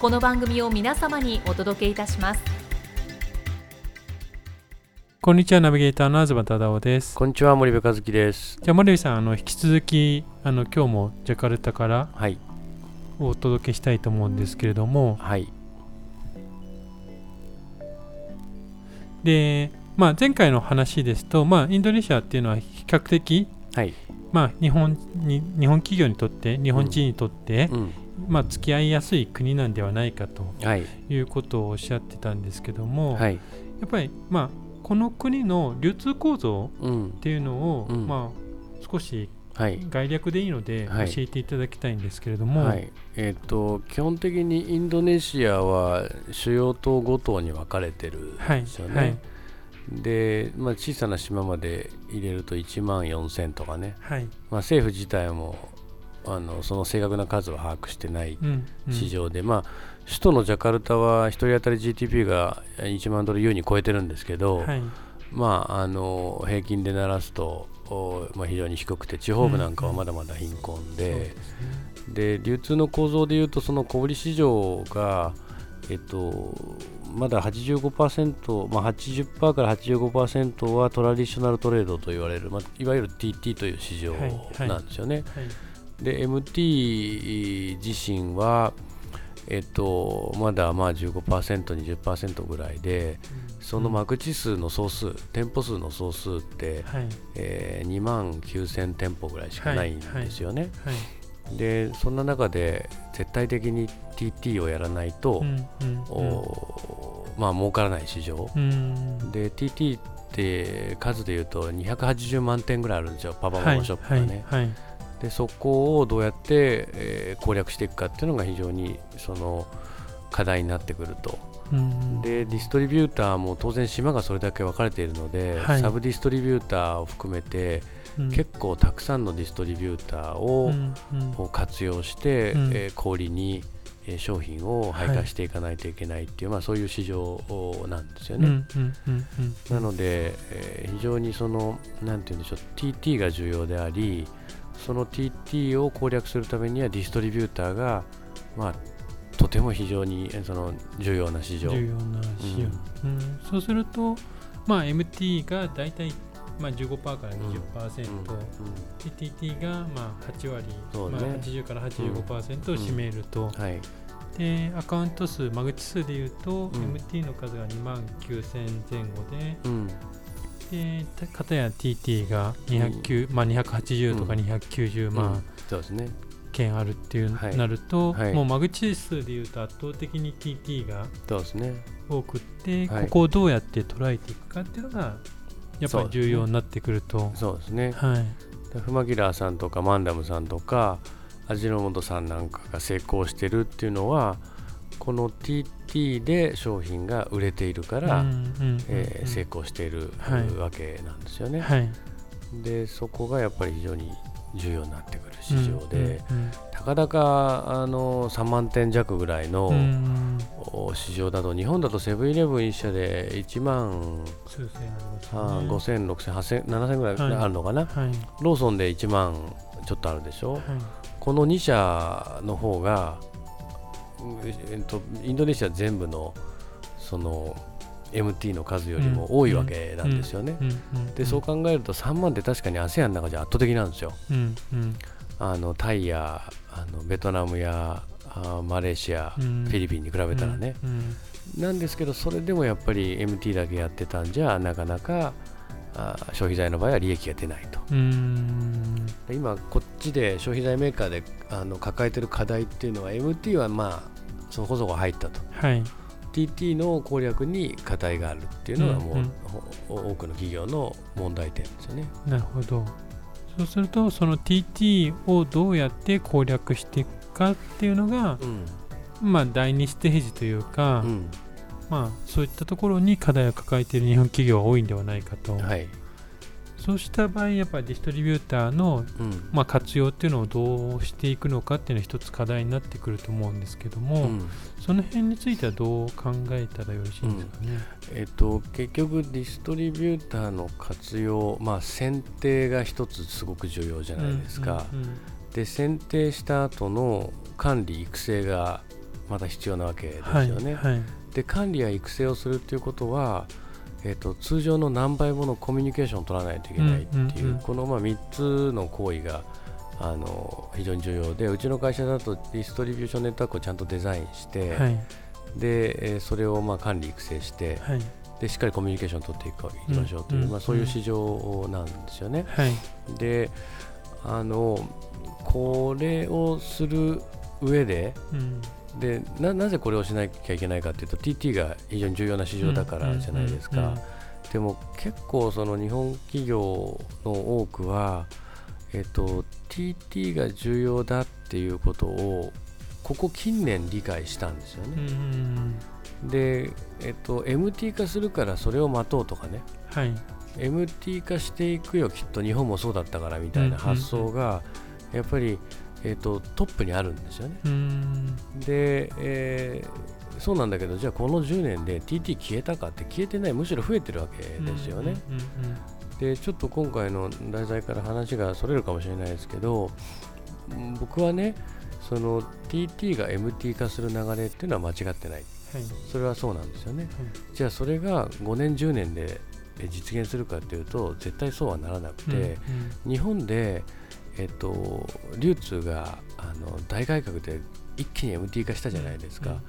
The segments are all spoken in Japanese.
この番組を皆様にお届けいたします。こんにちはナビゲーターの東忠夫です。こんにちは森部和樹です。じゃあ森部さんあの引き続きあの今日もジャカルタからはい。お届けしたいと思うんですけれども。はい。で、まあ、前回の話ですと、まあ、インドネシアっていうのは比較的、はい。まあ、日本に日本企業にとって日本人にとって、うんまあ、付き合いやすい国なんではないかとはい。いうことをおっしゃってたんですけども、はい。やっぱり、まあ、この国の流通構造うん。っていうのを、うん。まあ、少しはい。概略でいいのではい。教えていただきたいんですけれども、はい。えっ、と基本的にインドネシアは主要島5島に分かれてるんはいですよね、はい。で、まあ、小さな島まで入れると1万4000とかね、はい。まあ、政府自体もあのその正確な数は把握してないうんうん。市場で、まあ、首都のジャカルタは1人当たり GDP が1万ドル優に超えてるんですけど、はい。まあ、あの平均で鳴らすと、おまあ、非常に低くて地方部なんかはまだまだ貧困そうで,、で流通の構造でいうとその小売市場が、えっと、まだ85%、まあ、80%から85%はトラディショナルトレードと言われる、まあ、いわゆる TT という市場はいはい。なんですよね。はいで MT 自身は、えっと、まだまあ 15%20% ぐらいでそのマグチ数の総数、店舗数の総数って、はい。えー2万9000店舗ぐらいしかないんですよね。はい。でそんな中で絶対的に TT をやらないと、うんうんおまあ儲からない市場。うん。で TT って数でいうと280万店ぐらいあるんですよ、パパママショップがね。はいはいでそこをどうやって、えー攻略していくかっていうのが非常にその課題になってくると。うんでディストリビューターも当然島がそれだけ分かれているので、はい。サブディストリビューターを含めて、うん。結構たくさんのディストリビューターを,、うん活用して、うん。えー小売りに、えー商品を配下していかないといけないっていう、まあ、そういう市場なんですよね。なので、えー非常にその、なんて言うんでしょう、TT が重要であり、その TT を攻略するためにはディストリビューターが、まあ、とても非常にえーその重要な市場。重要な市場、うん。そうすると、まあ、MT が大体、まあ、15%から20%、うん。うん。TTT がまあ8割、ね。まあ、80から85%を占めると、はい、でアカウント数、間口数でいうと、ん。MT の数が2万9000前後で、うんでた片や TT が209、まあ、280とかうん。290うん。万。件あるっていう、はいなると、はい。もう間口数でいうと圧倒的に TT が。多くって、はい。ここをどうやって捉えていくかっていうのがやっぱり重要になってくると、そうですね。はい。でフマギラーさんとかマンダムさんとか味の素さんなんかが成功してるっていうのはこの TT で商品が売れているから、えー成功している、はいわけなんですよね。はい。でそこがやっぱり非常に重要になってくる市場で、うんたかだかあの3万点弱ぐらいの、市場だと日本だとセブンイレブン1社で1万数千ありますあよね5000、6000、8000、7000ぐらいはい。あるのかな、はい。ローソンで1万ちょっとあるでしょ、はい。この2社の方が、うんえっと、インドネシア全部のその MT の数よりも多いわけなんですよね。でそう考えると3万って確かに ASEAN の中じゃ圧倒的なんですよ。うん。うん。あのタイやあのベトナムやあマレーシア、うん。フィリピンに比べたらね、うん。なんですけどそれでもやっぱり MT だけやってたんじゃなかなかあ消費財の場合は利益が出ないと。今こっちで消費財メーカーであの抱えてる課題っていうのは MT はまあそこそこ入ったと。はい。TT の攻略に課題があるっていうのがもう、うん。うんほ多くの企業の問題点ですよね。なるほど。そうするとその TT をどうやって攻略していくかっていうのが、うん。まあ第2ステージというか、うんまあそういったところに課題を抱えている日本企業は多いんではないかと、はい。そうした場合やっぱりディストリビューターの、うん。まあ、活用っていうのをどうしていくのかっていうのは一つ課題になってくると思うんですけども、うん。その辺についてはどう考えたらよろしいんですかね？えっと、結局ディストリビューターの活用、まあ、選定が一つすごく重要じゃないですか、うんうんで選定した後の管理育成がまた必要なわけですはいよね、はいで管理や育成をするっていうことは、えっと通常の何倍ものコミュニケーションを取らないといけないっていう、うんうんうん。このまあ3つの行為があの非常に重要でうちの会社だとディストリビューションネットワークをちゃんとデザインして、はい。でえーそれをまあ管理育成してはい。でしっかりコミュニケーションを取っていくいきましょうという、うんまあ、そういう市場なんですよね。はい。であのこれをする上でうんでななぜこれをしなきゃいけないかというと TT が非常に重要な市場だからじゃないですか、うん。うんうんでも結構その日本企業の多くは、えっと、TT が重要だっていうことをここ近年理解したんですようね、んで、えっと、MT 化するからそれを待とうとかね。はい。MT 化していくよ。きっと日本もそうだったからみたいな発想がやっぱり、えっと、トップにあるんですよね。うん。で、えーそうなんだけどじゃあこの10年で TT 消えたかって消えてないむしろ増えてるわけですよね、うんうんでちょっと今回の題材から話がそれるかもしれないですけどうん僕はねその TT が MT 化する流れっていうのは間違ってない。はい。それはそうなんですよね。じゃあそれが5年10年でえ実現するかっていうと絶対そうはならなくて、日本で、えっと、流通があの大改革で一気に MT 化したじゃないですか、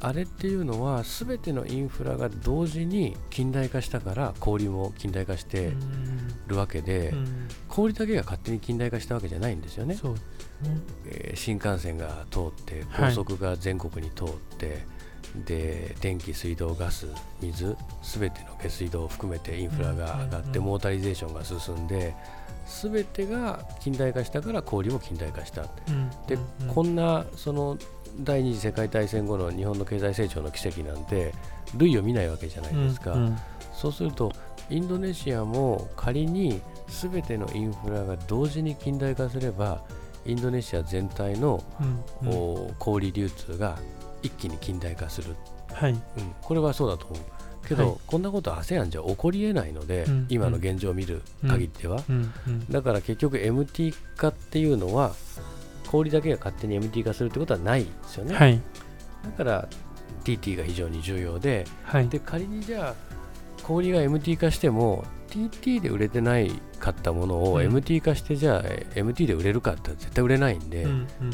あれっていうのは全てのインフラが同時に近代化したから小売も近代化してるわけで、うん。小売だけが勝手に近代化したわけじゃないんですよね、ね。えー新幹線が通ってはい。高速が全国に通って、で電気水道ガス水全ての下水道を含めてインフラが上がって、うんモータリゼーションが進んで全てが近代化したから小売も近代化したうんで、こんなその第二次世界大戦後の日本の経済成長の奇跡なんて類を見ないわけじゃないですか、うんうん。そうするとインドネシアも仮に全てのインフラが同時に近代化すればインドネシア全体の、うんうん。お小売流通が一気に近代化する、はい。うん、これはそうだと思う。けど、はい。こんなことは ASEAN じゃ起こりえないので、うん。今の現状を見る限っては、うん。うん。だから結局 MT 化っていうのは小売だけが勝手に MT 化するってことはないんですよね、はい。だから TT が非常に重要ではい。で仮にじゃあ小売が MT 化しても TT で売れてないかったものをうん。MT 化してじゃあえ MT で売れるかって絶対売れないんで、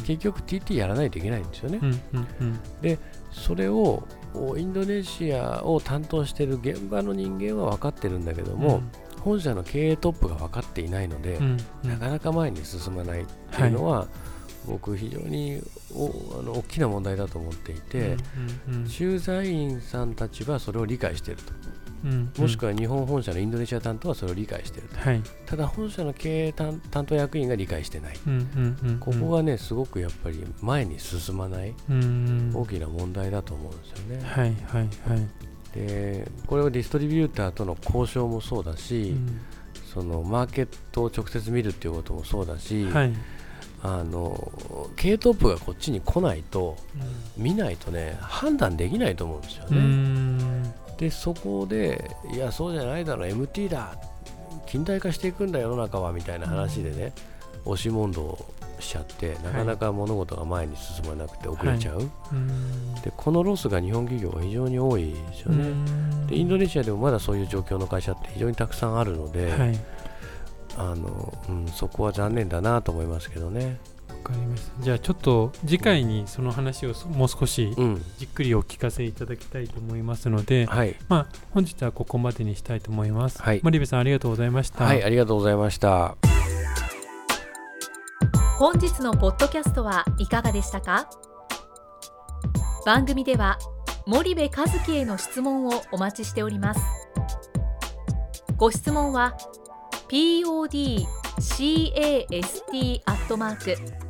結局 TT やらないといけないんですよね、うんうんうん。それをおインドネシアを担当している現場の人間は分かってるんだけども、本社の経営トップが分かっていないので、なかなか前に進まないっていうのは、僕非常におあの大きな問題だと思っていて、駐在員さんたちはそれを理解していると。うんもしくは日本本社のインドネシア担当はそれを理解していると。はい。ただ本社の経営担担当役員が理解してない。うんうんうんここがねすごくやっぱり前に進まないうん大きな問題だと思うんですよね、はいはいはい。でこれはディストリビューターとの交渉もそうだし、うん。そのマーケットを直接見るっていうこともそうだし、はい。あの経営トップがこっちに来ないと見ないとね判断できないと思うんですようね、んでそこでいやそうじゃないだろ MT だ。近代化していくんだ世の中はみたいな話でね、押し問答しちゃってなかなか物事が前に進まなくて遅れちゃう、うん。でこのロスが日本企業は非常に多いですよね、でインドネシアでもまだそういう状況の会社って非常にたくさんあるので、はい。あのうん、そこは残念だなと思いますけどねかりました。じゃあちょっと次回にその話をもう少しうん。じっくりお聞かせいただきたいと思いますので、はい。まあ本日はここまでにしたいと思います、はい。森部さんありがとうございました、はいありがとうございました。本日のポッドキャストはいかがでしたか？番組では森部和樹への質問をお待ちしております。ご質問は podcast アットマーク